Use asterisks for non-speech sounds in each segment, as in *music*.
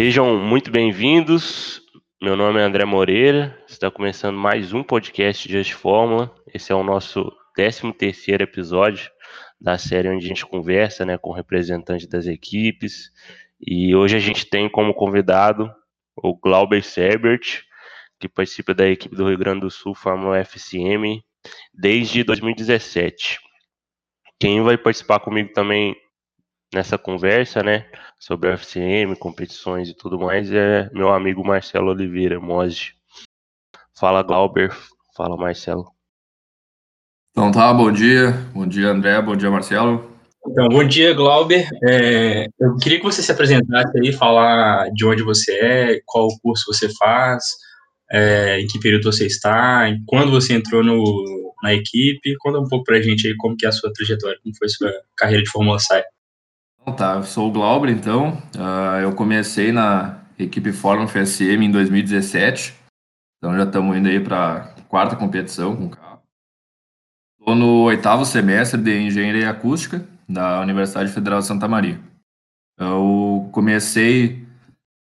Sejam muito bem-vindos. Meu nome é André Moreira. Está começando mais um podcast de Just Fórmula. Esse é o nosso 13 terceiro episódio da série onde a gente conversa, né, com representantes das equipes. E hoje a gente tem como convidado o Glauber Serbert, que participa da equipe do Rio Grande do Sul Fórmula FCM desde 2017. Quem vai participar comigo também nessa conversa, né, sobre a FCM, competições e tudo mais, é meu amigo Marcelo Oliveira, Mozi. Fala, Glauber. Fala, Marcelo. Então tá, bom dia. Bom dia, André. Bom dia, Marcelo. Então, bom dia, Glauber. É, eu queria que você se apresentasse aí, falar de onde você é, qual curso você faz, é, em que período você está, quando você entrou no, na equipe. Conta um pouco pra gente aí como que é a sua trajetória, como foi a sua carreira de Fórmula SAI. Tá, eu sou o Glauber, então. Uh, eu comecei na equipe Fórmula FSM em 2017. Então já estamos indo aí para quarta competição com o carro. Estou no oitavo semestre de Engenharia Acústica da Universidade Federal de Santa Maria. Eu comecei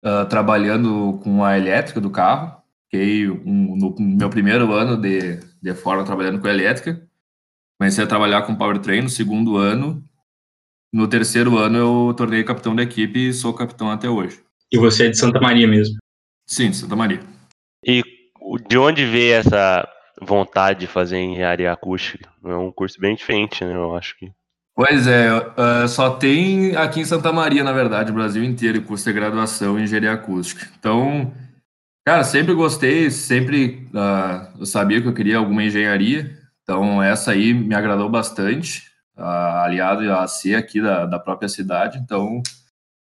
uh, trabalhando com a elétrica do carro. Fiquei um, no meu primeiro ano de, de Fórmula trabalhando com a elétrica. Comecei a trabalhar com powertrain no segundo ano no terceiro ano eu tornei capitão da equipe e sou capitão até hoje. E você é de Santa Maria mesmo? Sim, de Santa Maria. E de onde veio essa vontade de fazer engenharia acústica? É um curso bem diferente, né? Eu acho que. Pois é, uh, só tem aqui em Santa Maria, na verdade, o Brasil inteiro, curso de graduação em engenharia acústica. Então, cara, sempre gostei, sempre uh, eu sabia que eu queria alguma engenharia, então essa aí me agradou bastante aliado a ser aqui da, da própria cidade, então,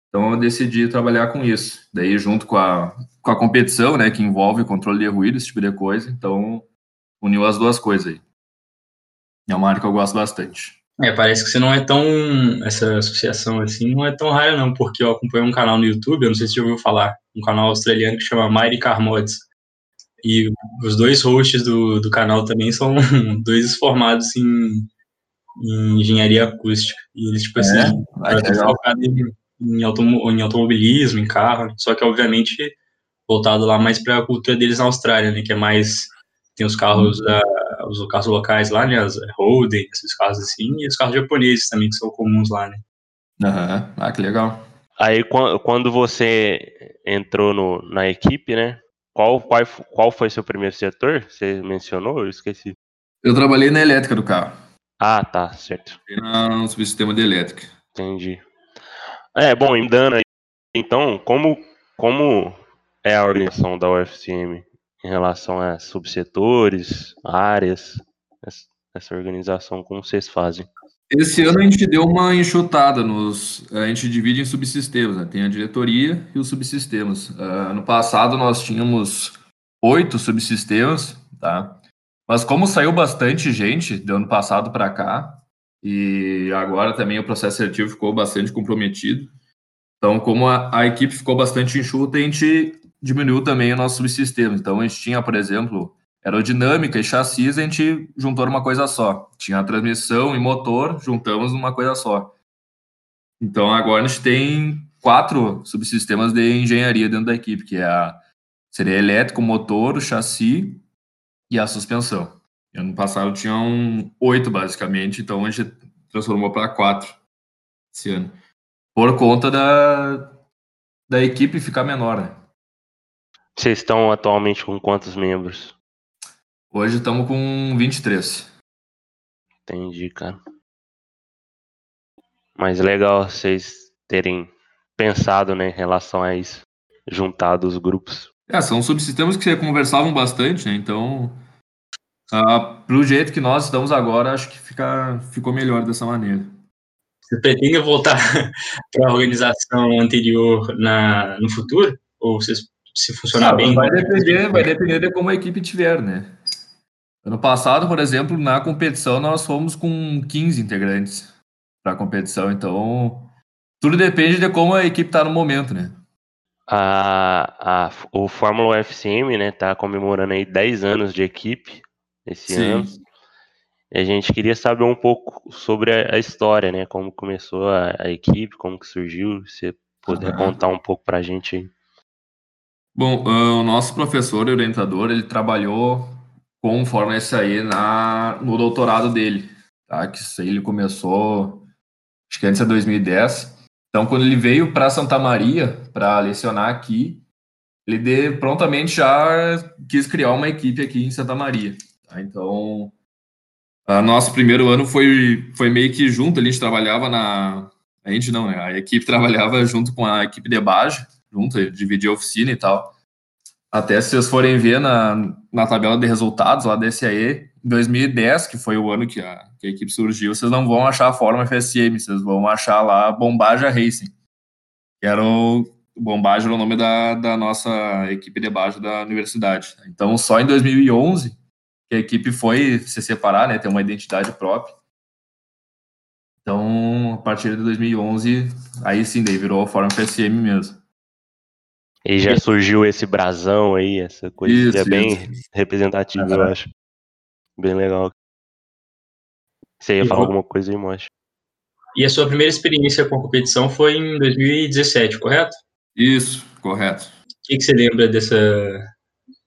então eu decidi trabalhar com isso. Daí, junto com a, com a competição, né, que envolve controle de ruído, esse tipo de coisa, então uniu as duas coisas aí. É uma área que eu gosto bastante. É, parece que você não é tão. Essa associação assim não é tão rara, não, porque eu acompanho um canal no YouTube, eu não sei se você ouviu falar, um canal australiano que chama Mighty Car Mods. E os dois hosts do, do canal também são *laughs* dois formados em em engenharia acústica. E eles, tipo assim, é, focado em, em, automo em automobilismo, em carro, só que, obviamente, voltado lá mais para a cultura deles na Austrália, né, que é mais, tem os carros, uh, os carros locais lá, né, as Holden, esses carros assim, e os carros japoneses também, que são comuns lá, né. Aham, uhum. ah, que legal. Aí, quando você entrou no, na equipe, né, qual, qual, qual foi seu primeiro setor? Você mencionou? Eu esqueci. Eu trabalhei na elétrica do carro. Ah, tá, certo. No subsistema de elétrica. Entendi. É, bom, em Dana, então, como, como é a organização da UFCM em relação a subsetores, áreas, essa organização, como vocês fazem? Esse ano a gente deu uma enxutada nos. A gente divide em subsistemas, né? Tem a diretoria e os subsistemas. Uh, ano passado nós tínhamos oito subsistemas, tá? Mas como saiu bastante gente do ano passado para cá, e agora também o processo seletivo ficou bastante comprometido, então como a, a equipe ficou bastante enxuta, a gente diminuiu também o nosso subsistema. Então a gente tinha, por exemplo, aerodinâmica e chassis, a gente juntou numa coisa só. Tinha transmissão e motor, juntamos numa coisa só. Então agora a gente tem quatro subsistemas de engenharia dentro da equipe, que é a seria elétrico, motor, chassi e a suspensão. Ano passado tinham oito, basicamente, então a gente transformou para quatro esse ano. Por conta da, da equipe ficar menor, né? Vocês estão atualmente com quantos membros? Hoje estamos com 23. Entendi, cara. Mas legal vocês terem pensado, né, em relação a isso, juntado os grupos. É, são subsistemas que conversavam bastante, né? Então, uh, pro jeito que nós estamos agora, acho que fica, ficou melhor dessa maneira. Você pretende voltar *laughs* para a organização anterior na, no futuro? Ou você, se funcionar bem? Vai depender, vai depender de como a equipe tiver, né? Ano passado, por exemplo, na competição, nós fomos com 15 integrantes para a competição, então tudo depende de como a equipe está no momento, né? A, a, o Fórmula FCM, né, tá comemorando aí 10 anos de equipe esse Sim. ano. E a gente queria saber um pouco sobre a, a história, né, como começou a, equipe, como que surgiu, você puder uhum. contar um pouco para a gente aí. Bom, uh, o nosso professor e orientador, ele trabalhou com o Fórmula SAE na, no doutorado dele, tá? Que isso aí ele começou, acho que antes de 2010. Então, quando ele veio para Santa Maria para lecionar aqui, ele de, prontamente já quis criar uma equipe aqui em Santa Maria. Tá? Então, a nosso primeiro ano foi, foi meio que junto, a gente trabalhava na... A gente não, né? A equipe *laughs* trabalhava junto com a equipe de base, junto, dividia a oficina e tal. Até se vocês forem ver na, na tabela de resultados lá da SAE, 2010, que foi o ano que a, que a equipe surgiu, vocês não vão achar a Fórmula FSM, vocês vão achar lá Bombaja Racing, que era o, Bombaja era o nome da, da nossa equipe de base da universidade. Então, só em 2011 que a equipe foi se separar, né, ter uma identidade própria. Então, a partir de 2011, aí sim, daí virou a Fórmula FSM mesmo. E já surgiu esse brasão aí, essa coisa isso, que é bem isso. representativa, eu acho. Bem legal. Você ia e falar alguma coisa aí, Mocha? E a sua primeira experiência com a competição foi em 2017, correto? Isso, correto. O que, que você lembra dessa,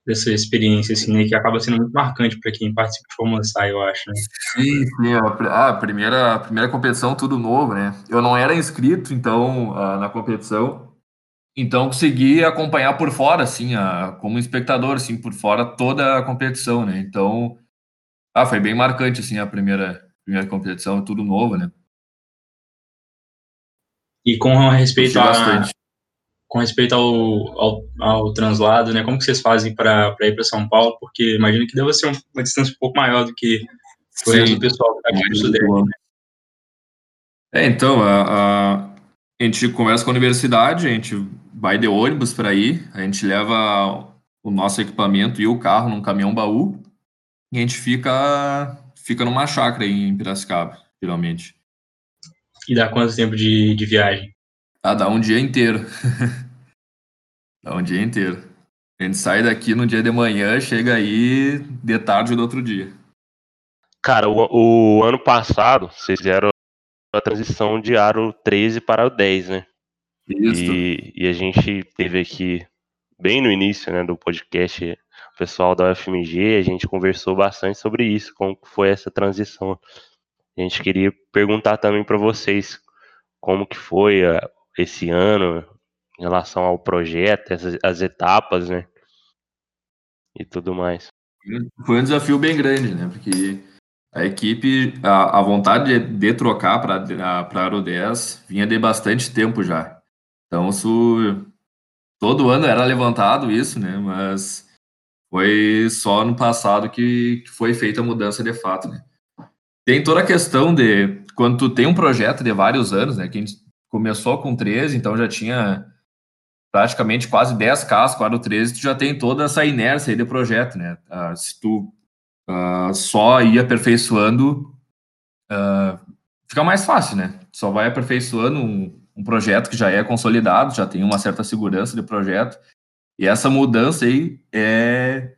dessa experiência, assim, né, que acaba sendo muito marcante para quem participa de Fórmula SAI, eu acho, né? Sim, sim, a, a, primeira, a primeira competição, tudo novo, né? Eu não era inscrito, então, uh, na competição, então consegui acompanhar por fora, assim, a, como espectador, assim, por fora toda a competição, né? Então, ah, foi bem marcante, assim, a primeira, primeira competição, tudo novo, né? E com respeito a, com respeito ao, ao, ao, translado, né? Como que vocês fazem para ir para São Paulo? Porque imagino que deve ser uma distância um pouco maior do que o resto do pessoal que está aqui no Sudeste. Né? É, então, a, a, a gente conversa com a universidade, a gente vai de ônibus para ir, a gente leva o nosso equipamento e o carro num caminhão baú e a gente fica fica numa chácara em Piracicaba, geralmente. E dá quanto tempo de, de viagem? Ah, dá um dia inteiro. *laughs* dá um dia inteiro. A gente sai daqui no dia de manhã, chega aí de tarde do outro dia. Cara, o, o ano passado, vocês fizeram a transição de aro 13 para o 10, né? Isso. E, e, a gente teve aqui, bem no início né, do podcast, o pessoal da UFMG, a gente conversou bastante sobre isso, como foi essa transição. A gente queria perguntar também para vocês como que foi a, esse ano em relação ao projeto, essas, as etapas, né? E tudo mais. Foi um desafio bem grande, né? Porque a equipe, a, a vontade de, de trocar para Aro 10 vinha de bastante tempo já. Então, isso, todo ano era levantado isso, né? Mas foi só no passado que, foi feita a mudança de fato, né? Tem toda a questão de quando tu tem um projeto de vários anos, né? Que a gente começou com 13, então já tinha praticamente quase 10 casos, quadro 13, tu já tem toda essa inércia aí de projeto, né? Uh, se tu uh, só ir aperfeiçoando, uh, fica mais fácil, né? Só vai aperfeiçoando um, um projeto que já é consolidado, já tem uma certa segurança de projeto, e essa mudança aí é,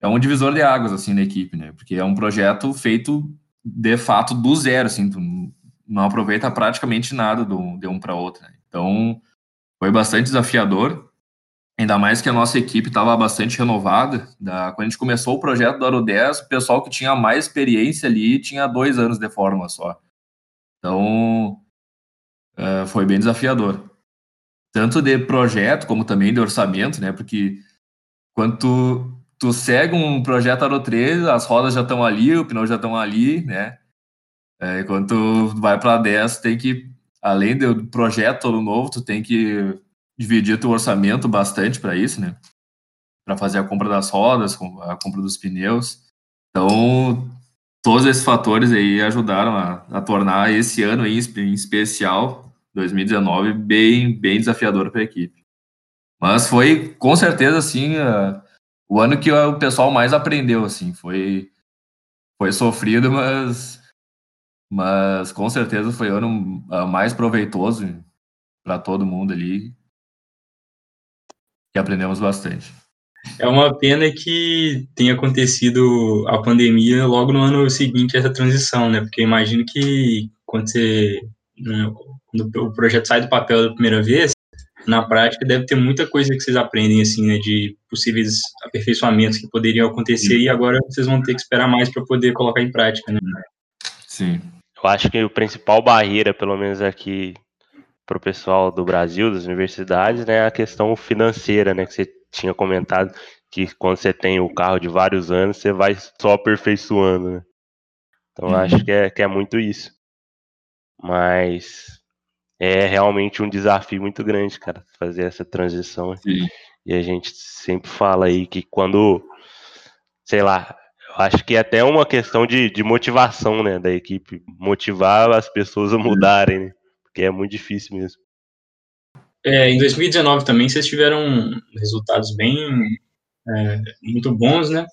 é um divisor de águas, assim, na equipe, né? Porque é um projeto feito, de fato, do zero, assim, tu não aproveita praticamente nada do, de um para outro, né? Então, foi bastante desafiador, ainda mais que a nossa equipe estava bastante renovada. Da, quando a gente começou o projeto do Aro 10, o pessoal que tinha mais experiência ali tinha dois anos de fórmula só. Então, uh, foi bem desafiador. Tanto de projeto, como também de orçamento, né? Porque quando tu, tu segue um projeto Aro 3, as rodas já estão ali, o pneu já estão ali, né? É, quando tu vai para 10, tem que, além do projeto todo novo, tu tem que dividir teu orçamento bastante para isso, né? Para fazer a compra das rodas, a compra dos pneus. Então, todos esses fatores aí ajudaram a, a tornar esse ano aí, em especial 2019 bem, bem desafiador para a equipe. Mas foi, com certeza, assim, uh, o ano que o pessoal mais aprendeu, assim, foi, foi sofrido, mas, mas com certeza foi o ano uh, mais proveitoso para todo mundo ali, que aprendemos bastante. É uma pena que tenha acontecido a pandemia logo no ano seguinte essa transição, né? Porque imagino que quando você né, quando o projeto sai do papel da primeira vez, na prática deve ter muita coisa que vocês aprendem, assim, né, de possíveis aperfeiçoamentos que poderiam acontecer Sim. e agora vocês vão ter que esperar mais para poder colocar em prática, né? Sim. Eu acho que o principal barreira, pelo menos aqui para o pessoal do Brasil, das universidades, né, é a questão financeira, né, que você tinha comentado que quando você tem o carro de vários anos, você vai só aperfeiçoando, né? Então, uhum. acho que é, que é muito isso. Mas é realmente um desafio muito grande, cara, fazer essa transição. Sim. E a gente sempre fala aí que quando, sei lá, eu acho que é até uma questão de, de motivação, né, da equipe, motivar as pessoas a mudarem, né? Porque é muito difícil mesmo. É, em 2019 também vocês tiveram resultados bem é, muito bons, né?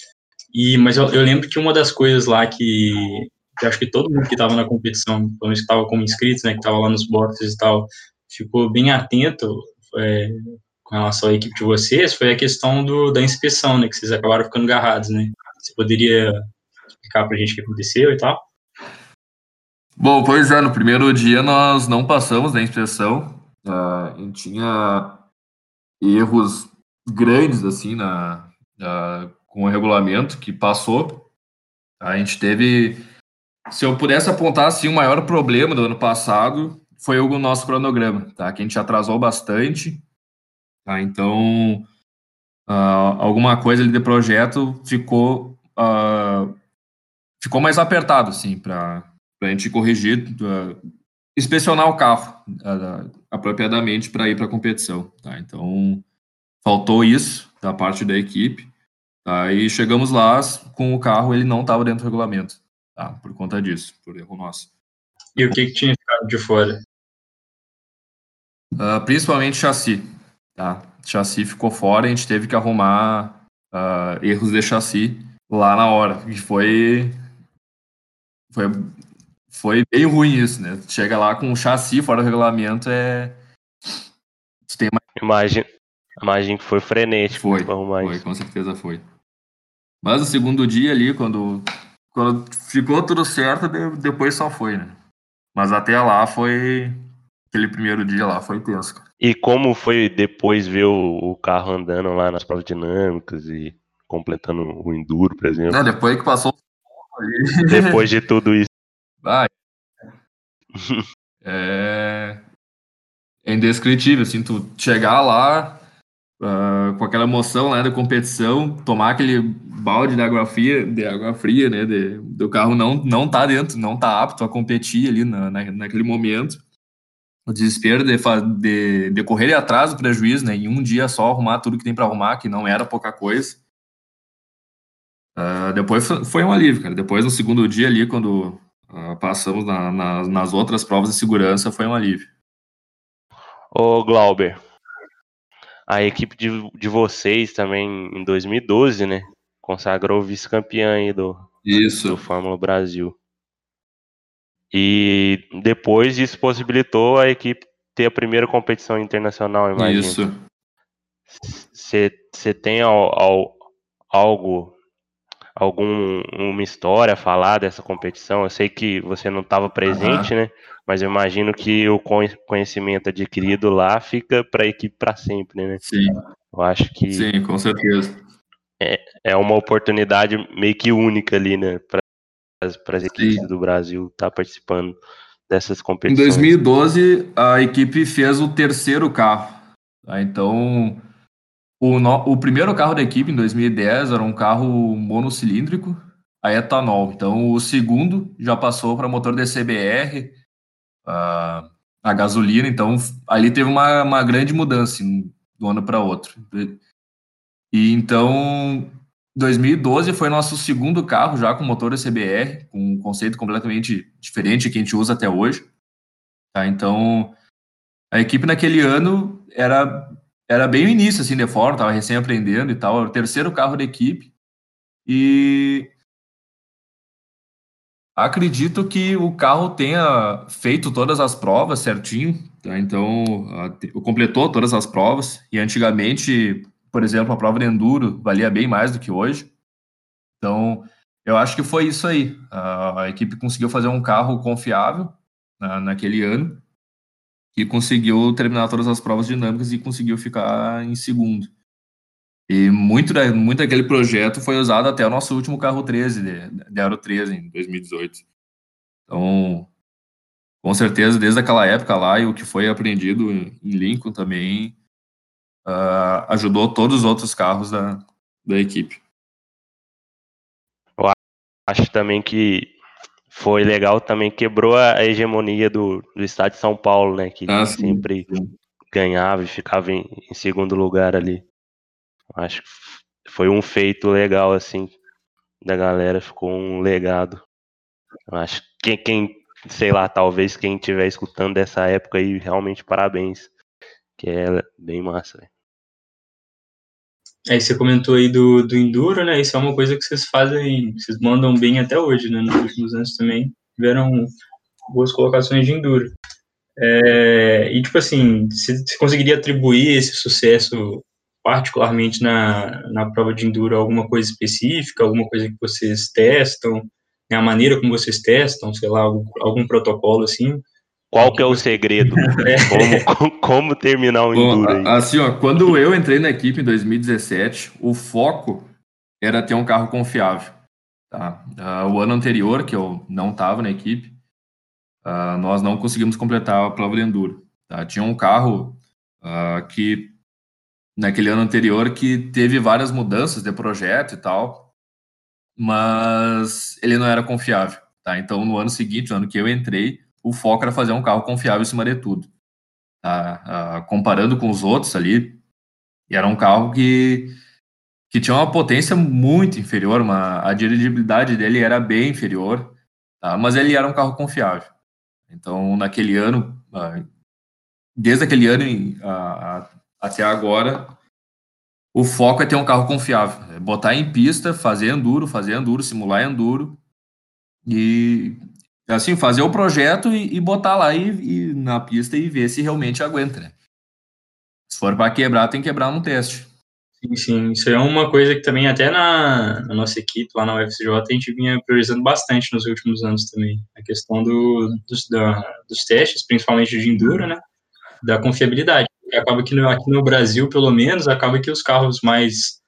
E, mas eu, eu, lembro que uma das coisas lá que, que acho que todo mundo que estava na competição, pelo menos que estava como inscritos, né, que estava lá nos boxes e tal, ficou bem atento é, com relação à equipe de vocês, foi a questão do, da inspeção, né, que vocês acabaram ficando agarrados, né? Você poderia explicar para a gente o que aconteceu e tal? Bom, pois é, no primeiro dia nós não passamos na inspeção, uh, gente tinha erros grandes assim na, na, com o regulamento que passou. A gente teve, se eu pudesse apontar assim, o maior problema do ano passado foi o nosso cronograma, tá? Que a gente atrasou bastante, tá? Então, uh, alguma coisa ali de projeto ficou uh, ficou mais apertado, assim, para a gente corrigir, uh, inspecionar o carro apropriadamente para ir para a competição, tá? Então faltou isso da parte da equipe. Tá? E chegamos lá com o carro, ele não estava dentro do regulamento, tá? por conta disso, por erro nosso. E o que, que tinha ficado de fora? Uh, principalmente chassi. Tá? Chassi ficou fora, a gente teve que arrumar uh, erros de chassi lá na hora. E foi, foi, foi bem ruim isso, né? Chega lá com o chassi fora do regulamento, é. Tem mais... Imagina, Imagino que foi frenético. Foi, foi, com certeza foi. Mas o segundo dia ali, quando, quando ficou tudo certo, depois só foi, né? Mas até lá foi. Aquele primeiro dia lá foi tenso. E como foi depois ver o, o carro andando lá nas provas dinâmicas e completando o enduro, por exemplo? Não, depois que passou. *laughs* depois de tudo isso. Vai. *laughs* é... é indescritível, assim, tu chegar lá, uh, com aquela emoção né, da competição, tomar aquele balde de água fria, de água fria, né, de, do carro não não tá dentro, não tá apto a competir ali na, na naquele momento. O desespero de, de, de correr atrás do prejuízo, né, em um dia só arrumar tudo que tem para arrumar, que não era pouca coisa. Uh, depois foi um alívio, cara. Depois, no segundo dia ali, quando uh, passamos na, na, nas outras provas de segurança, foi um alívio. Ô, Glauber, a equipe de, de vocês também, em 2012, né? Consagrou vice-campeã aí do, isso. do Fórmula Brasil. E depois isso possibilitou a equipe ter a primeira competição internacional, imagina. Isso. Você tem al, al, algo, alguma história a falar dessa competição? Eu sei que você não estava presente, uhum. né? mas eu imagino que o conhecimento adquirido lá fica para a equipe para sempre, né? Sim. Eu acho que. Sim, com certeza. É, é uma oportunidade meio que única ali, né? Para as equipes Sim. do Brasil estar tá participando dessas competições. Em 2012, a equipe fez o terceiro carro. Tá? Então, o, no, o primeiro carro da equipe, em 2010, era um carro monocilíndrico a etanol. Então, o segundo já passou para motor DCBR, a, a gasolina, então ali teve uma, uma grande mudança assim, do ano para outro. E então 2012 foi nosso segundo carro já com motor CBR, com um conceito completamente diferente que a gente usa até hoje. Tá? Então a equipe naquele ano era era bem o início assim de fora, tava recém aprendendo e tal, era o terceiro carro da equipe. E Acredito que o carro tenha feito todas as provas certinho, tá? então completou todas as provas. E antigamente, por exemplo, a prova de enduro valia bem mais do que hoje. Então, eu acho que foi isso aí. A, equipe conseguiu fazer um carro confiável na, naquele ano que conseguiu terminar todas as provas dinâmicas e conseguiu ficar em segundo. E muito, muito daquele projeto foi usado até o nosso último carro 13, de, de Aero 13, em 2018. Então, com certeza, desde aquela época lá, e o que foi aprendido em Lincoln também uh, ajudou todos os outros carros da, da equipe. Eu acho também que foi legal, também quebrou a hegemonia do, do estado de São Paulo, né? Que ah, sempre ganhava e ficava em, em segundo lugar ali. Acho que foi um feito legal, assim, da galera, ficou um legado. Acho que quem, quem, sei lá, talvez quem estiver escutando dessa época aí, realmente parabéns. Que é bem massa. Véio. Aí você comentou aí do, do Enduro, né? Isso é uma coisa que vocês fazem, vocês mandam bem até hoje, né? Nos últimos anos também tiveram boas colocações de Enduro. É, e, tipo assim, você conseguiria atribuir esse sucesso particularmente na, na prova de Enduro alguma coisa específica, alguma coisa que vocês testam, né, a maneira como vocês testam, sei lá, algum, algum protocolo assim? Qual que é o segredo? *laughs* É. Como, como, terminar o Enduro aí? Assim, ó, quando eu entrei na equipe em 2017, o foco era ter um carro confiável. Tá? Uh, o ano anterior, que eu não estava na equipe, uh, nós não conseguimos completar a prova de Enduro. Tá? Tinha um carro uh, que naquele ano anterior que teve várias mudanças de projeto e tal, mas ele não era confiável, tá? Então, no ano seguinte, no ano que eu entrei, o foco era fazer um carro confiável em cima de tudo. Tá? Uh, comparando com os outros ali, era um carro que, que tinha uma potência muito inferior, uma, a dirigibilidade dele era bem inferior, tá? mas ele era um carro confiável. Então, naquele ano, uh, desde aquele ano uh, até agora, o foco é ter um carro confiável. É botar em pista, fazer enduro, fazer enduro, simular enduro. E, assim, fazer o projeto e, e botar lá e, e, na pista e ver se realmente aguenta, né? Se for para quebrar, tem que quebrar no teste. Sim, sim. Isso é uma coisa que também, até na, na nossa equipe, lá na UFCJ, a gente vinha priorizando bastante nos últimos anos também. A questão do, dos, da, dos testes, principalmente de enduro, né? Da confiabilidade acaba que no, aqui no Brasil, pelo menos, acaba que os carros mais,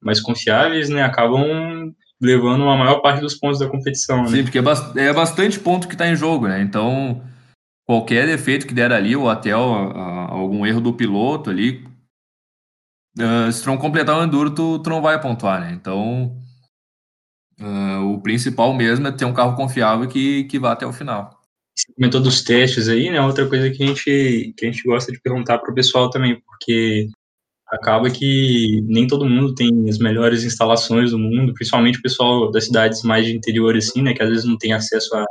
mais confiáveis, né, acabam levando a maior parte dos pontos da competição. Né? Sim, porque é, é bastante ponto que está em jogo, né? Então, qualquer defeito que der ali, ou até algum erro do piloto ali, uh, se tu não completar o enduro, tu, tu não vai pontuar, né? Então, uh, o principal mesmo é ter um carro confiável que, que vá até o final. Você comentou dos testes aí, né? Outra coisa que a gente, que a gente gosta de perguntar para o pessoal também, porque acaba que nem todo mundo tem as melhores instalações do mundo, principalmente o pessoal das cidades mais de interior, assim, né? Que às vezes não tem acesso a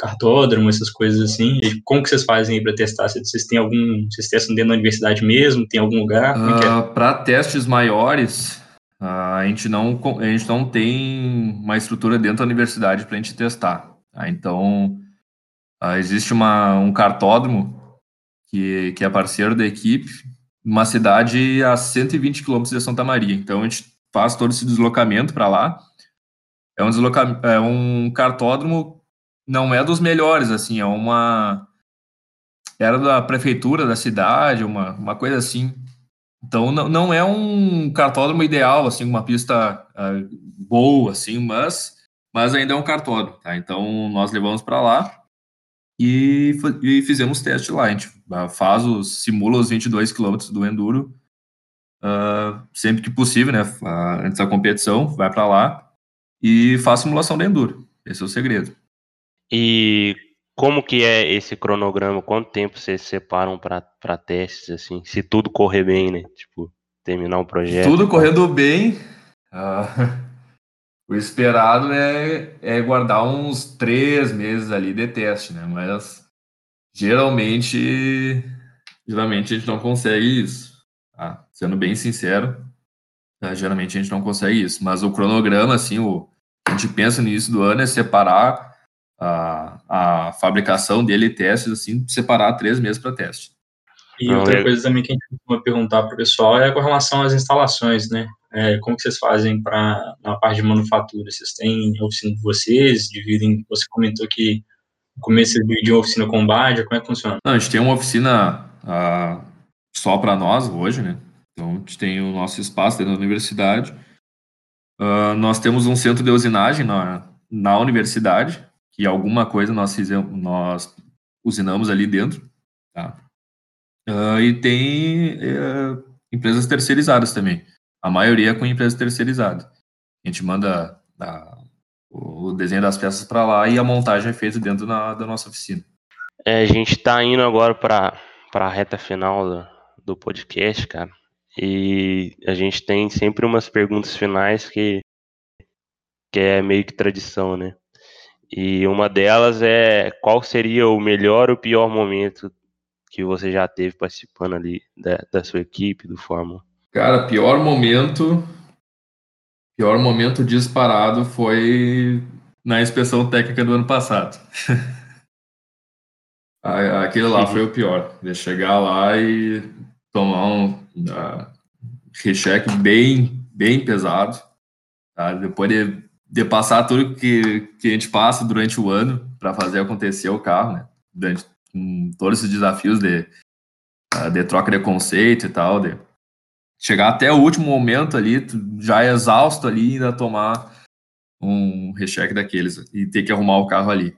cartódromo, essas coisas assim. E como que vocês fazem aí para testar? Vocês têm algum. Vocês testam dentro da universidade mesmo? Tem algum lugar? Uh, é? Ah, para testes maiores, uh, a, gente não, a gente não tem uma estrutura dentro da universidade para a gente testar. Tá? Então, existe uma, um cartódromo que, que é parceiro da equipe, uma cidade a 120 quilômetros de Santa Maria. Então a gente faz todo esse deslocamento para lá. É um, desloca, é um cartódromo, não é dos melhores, assim, é uma. Era da prefeitura da cidade, uma, uma coisa assim. Então não, não é um cartódromo ideal, assim, uma pista uh, boa, assim, mas, mas ainda é um cartódromo, tá? Então nós levamos para lá e, e fizemos teste lá. A gente ah, faz os, simula os 22 quilômetros do Enduro uh, sempre que possível, né? Uh, antes da competição, vai para lá e faz simulação de Enduro. Esse é o segredo. E como que é esse cronograma? Quanto tempo vocês separam para testes, assim? Se tudo correr bem, né? Tipo, terminar o um projeto. Tudo correndo bem. Uh, *laughs* o esperado é, é guardar uns três meses ali de teste, né? Mas geralmente, geralmente a gente não consegue isso. Tá? Sendo bem sincero, tá? geralmente a gente não consegue isso. Mas o cronograma, assim, o, a gente pensa no início do ano é separar a, a fabricação dele e testes, assim, separar três meses para teste. E outra coisa também que a gente costuma perguntar para o pessoal é com relação às instalações, né? É, como que vocês fazem para na parte de manufatura? Vocês têm oficina de vocês? Dividem? Você comentou que No começo você dividiu uma oficina com Badia, como é que funciona? Não, a gente tem uma oficina uh, só para nós hoje, né? Então, a gente tem o nosso espaço dentro da universidade. Uh, nós temos um centro de usinagem na, na universidade, que alguma coisa nós fizemos, nós usinamos ali dentro, tá? Uh, e tem uh, empresas terceirizadas também. A maioria é com empresas terceirizadas. A gente manda a, o desenho das peças para lá e a montagem é feita dentro da, da nossa oficina. É, a gente está indo agora para a reta final do, do podcast, cara. E a gente tem sempre umas perguntas finais que, que é meio que tradição, né? E uma delas é qual seria o melhor ou pior momento que você já teve participando ali da, da sua equipe, do Fórmula? Cara, pior momento. Pior momento disparado foi na inspeção técnica do ano passado. *laughs* Aquele lá foi o pior. De chegar lá e tomar um uh, recheck bem, bem pesado. Tá? Depois de, de passar tudo que, que a gente passa durante o ano para fazer acontecer o carro, né? Durante todos esses desafios de, ah, de troca de conceito e tal, de chegar até o último momento ali, já exausto ali, ainda tomar um recheque daqueles e ter que arrumar o carro ali.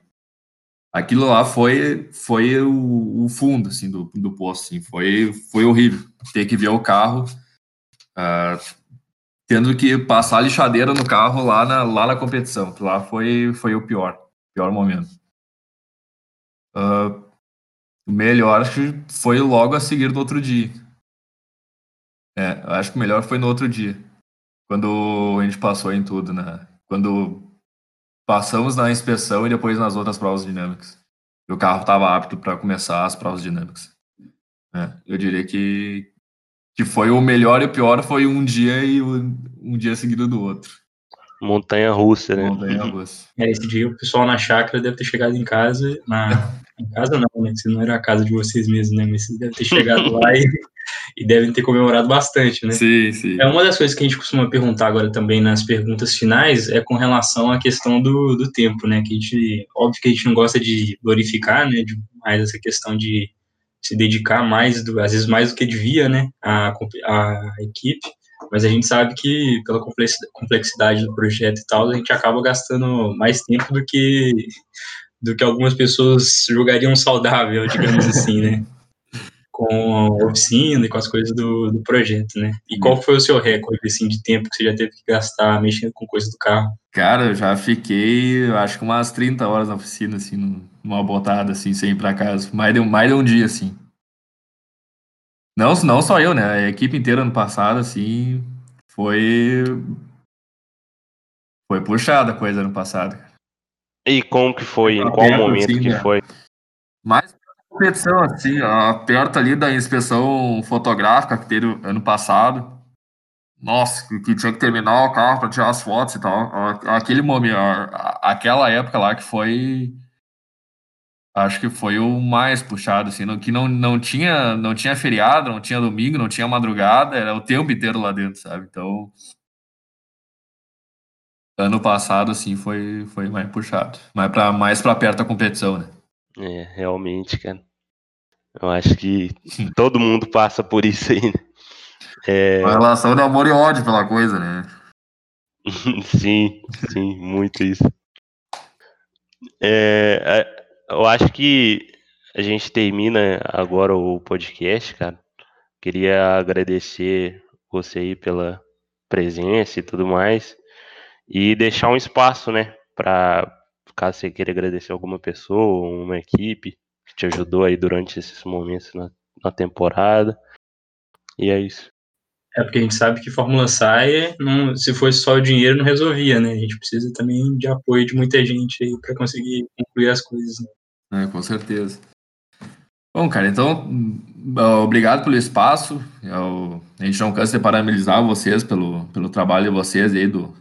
Aquilo lá foi foi o, o fundo assim do, do poço, assim, foi foi horrível ter que ver o carro uh, tendo que passar lixadeira no carro lá na lá na competição, lá foi foi o pior pior momento. Uh, o melhor foi logo a seguir do outro dia. É, acho que o melhor foi no outro dia. Quando a gente passou em tudo, né? Quando passamos na inspeção e depois nas outras provas dinâmicas. E o carro estava apto para começar as provas dinâmicas. É, eu diria que, que foi o melhor e o pior foi um dia e um, um dia seguido do outro. Montanha russa, né? Montanha *laughs* russa. É, esse dia o pessoal na chácara deve ter chegado em casa, na, em casa não, né? Se não era a casa de vocês mesmos, né? Mas vocês devem ter chegado *laughs* lá e, e, devem ter comemorado bastante, né? Sim, sim. É uma das coisas que a gente costuma perguntar agora também nas perguntas finais é com relação à questão do, do tempo, né? Que a gente, óbvio que a gente não gosta de glorificar, né? De, mais essa questão de se dedicar mais, do, às vezes mais do que devia, né? A, a equipe mas a gente sabe que pela complexidade do projeto e tal, a gente acaba gastando mais tempo do que do que algumas pessoas julgariam saudável, digamos assim, né? *laughs* Com a oficina e com as coisas do, do projeto, né? E qual foi o seu recorde, assim, de tempo que você já teve que gastar mexendo com coisas do carro? Cara, eu já fiquei, acho que umas 30 horas na oficina, assim, numa botada, assim, sem ir pra casa. Mais de, mais de um dia, assim. Não, não só eu, né? A equipe inteira ano passado, assim, foi. Foi puxada a coisa ano passado. E como que foi? Em qual momento assim, que né? foi? Mais competição, assim, ó, perto ali da inspeção fotográfica que teve ano passado. Nossa, que tinha que terminar o carro para tirar as fotos e tal. Aquele momento, aquela época lá que foi acho que foi o mais puxado, assim, que não, não, tinha, não tinha feriado, não tinha domingo, não tinha madrugada, era o tempo inteiro lá dentro, sabe? Então, ano passado, assim, foi, foi mais puxado, mais para mais pra perto da competição, né? É, realmente, cara. Eu acho que *laughs* todo mundo passa por isso aí, né? É... Uma relação de amor e ódio pela coisa, né? *laughs* sim, sim, muito isso. É, eu acho que a gente termina agora o podcast, cara. Queria agradecer você aí pela presença e tudo mais. E deixar um espaço, né, para caso você queira agradecer alguma pessoa, uma equipe que te ajudou aí durante esses momentos na, na temporada. E é isso. É porque a gente sabe que Fórmula SAI, não, se fosse só o dinheiro, não resolvia, né? A gente precisa também de apoio de muita gente aí para conseguir concluir as coisas. Né? É, com certeza. Bom, cara, então, obrigado pelo espaço. Eu, a gente não cansa de parabenizar vocês pelo, pelo trabalho de vocês aí, do,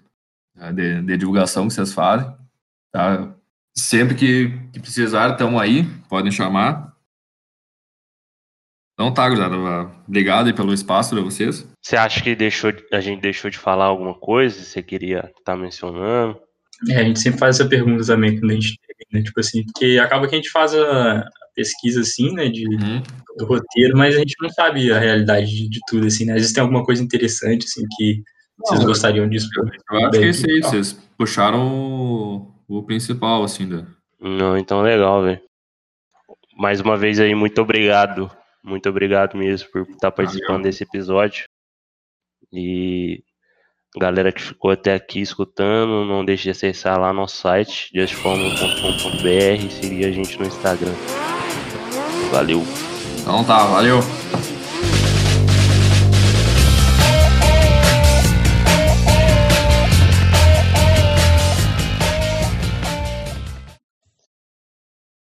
de, de divulgação que vocês fazem. Tá? Sempre que, que precisar, estão aí, podem chamar. Então tá, gurizada. Obrigado pelo espaço de vocês. Você acha que deixou, a gente deixou de falar alguma coisa? Você queria estar tá mencionando? É, a gente sempre faz essa pergunta também quando a gente né? Tipo assim, porque acaba que a gente faz a, pesquisa assim, né, de Uhum. do roteiro, mas a gente não sabe a realidade de, de tudo, assim, né? Às vezes tem alguma coisa interessante, assim, que vocês Não, gostariam de expor. Eu acho que é isso aí, vocês puxaram o, principal, assim, da. Não, então legal, velho. Mais uma vez aí, muito obrigado. Muito obrigado mesmo por estar participando desse episódio. E galera que ficou até aqui escutando, não deixe de acessar lá nosso site, justformula.com.br e seguir a gente no Instagram. Valeu! Então tá, valeu.